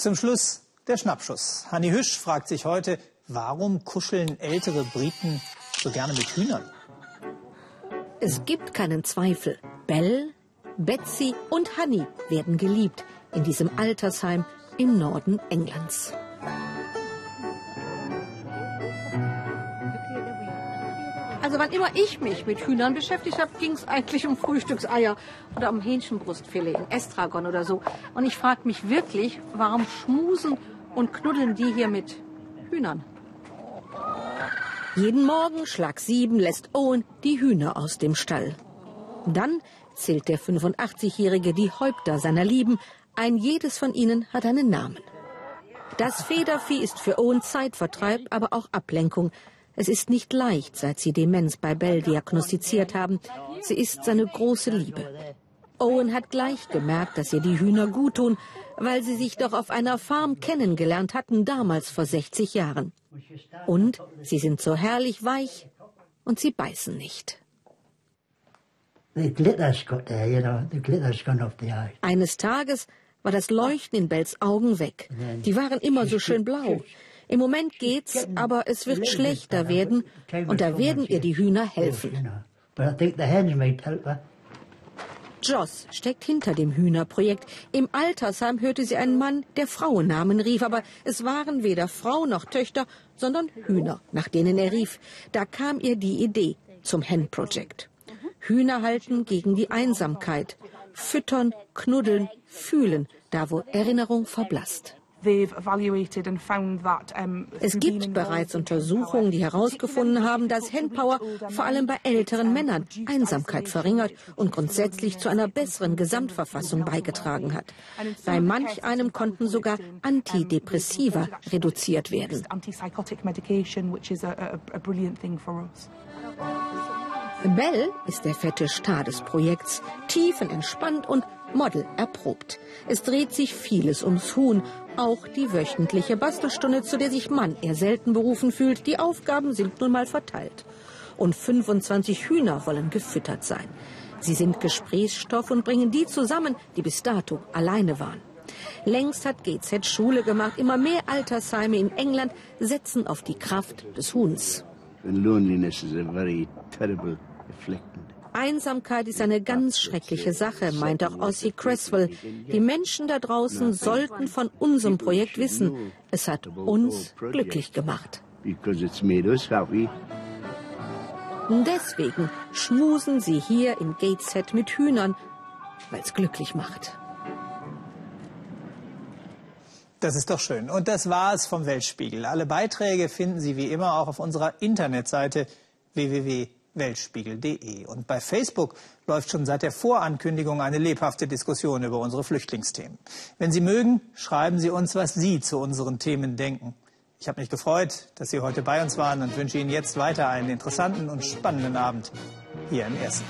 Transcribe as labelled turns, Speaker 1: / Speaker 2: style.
Speaker 1: Zum Schluss der Schnappschuss. Hanni Hüsch fragt sich heute, warum kuscheln ältere Briten so gerne mit Hühnern?
Speaker 2: Es gibt keinen Zweifel. Belle, Betsy und Hanni werden geliebt in diesem Altersheim im Norden Englands.
Speaker 3: Also wann immer ich mich mit Hühnern beschäftigt habe, ging es eigentlich um Frühstückseier oder um Hähnchenbrustfilet in Estragon oder so. Und ich frage mich wirklich, warum schmusen und knuddeln die hier mit Hühnern?
Speaker 2: Jeden Morgen, Schlag sieben, lässt Owen die Hühner aus dem Stall. Dann zählt der 85-Jährige die Häupter seiner Lieben. Ein jedes von ihnen hat einen Namen. Das Federvieh ist für Owen Zeitvertreib, aber auch Ablenkung. Es ist nicht leicht, seit sie Demenz bei Bell diagnostiziert haben. Sie ist seine große Liebe. Owen hat gleich gemerkt, dass ihr die Hühner guttun, weil sie sich doch auf einer Farm kennengelernt hatten, damals vor 60 Jahren. Und sie sind so herrlich weich und sie beißen nicht. Eines Tages war das Leuchten in Bells Augen weg. Die waren immer so schön blau. Im Moment geht's, aber es wird schlechter werden und da werden ihr die Hühner helfen. Joss steckt hinter dem Hühnerprojekt. Im Altersheim hörte sie einen Mann, der Frauennamen rief, aber es waren weder Frau noch Töchter, sondern Hühner, nach denen er rief. Da kam ihr die Idee zum Hen Project. Hühner halten gegen die Einsamkeit. Füttern, knuddeln, fühlen, da wo Erinnerung verblasst. Es gibt bereits Untersuchungen, die herausgefunden haben, dass Handpower vor allem bei älteren Männern Einsamkeit verringert und grundsätzlich zu einer besseren Gesamtverfassung beigetragen hat. Bei manch einem konnten sogar Antidepressiva reduziert werden. Bell ist der fette Star des Projekts, tiefenentspannt und Model erprobt. Es dreht sich vieles ums Huhn, auch die wöchentliche Bastelstunde, zu der sich Mann eher selten berufen fühlt. Die Aufgaben sind nun mal verteilt. Und 25 Hühner wollen gefüttert sein. Sie sind Gesprächsstoff und bringen die zusammen, die bis dato alleine waren. Längst hat GZ Schule gemacht. Immer mehr Altersheime in England setzen auf die Kraft des Huhns. loneliness is a very terrible Einsamkeit ist eine ganz schreckliche Sache, meint auch Ossie Creswell. Die Menschen da draußen sollten von unserem Projekt wissen. Es hat uns glücklich gemacht. Deswegen schmusen sie hier in Gateshead mit Hühnern, weil es glücklich macht.
Speaker 1: Das ist doch schön. Und das war es vom Weltspiegel. Alle Beiträge finden Sie wie immer auch auf unserer Internetseite www weltspiegel.de. Und bei Facebook läuft schon seit der Vorankündigung eine lebhafte Diskussion über unsere Flüchtlingsthemen. Wenn Sie mögen, schreiben Sie uns, was Sie zu unseren Themen denken. Ich habe mich gefreut, dass Sie heute bei uns waren und wünsche Ihnen jetzt weiter einen interessanten und spannenden Abend hier im Ersten.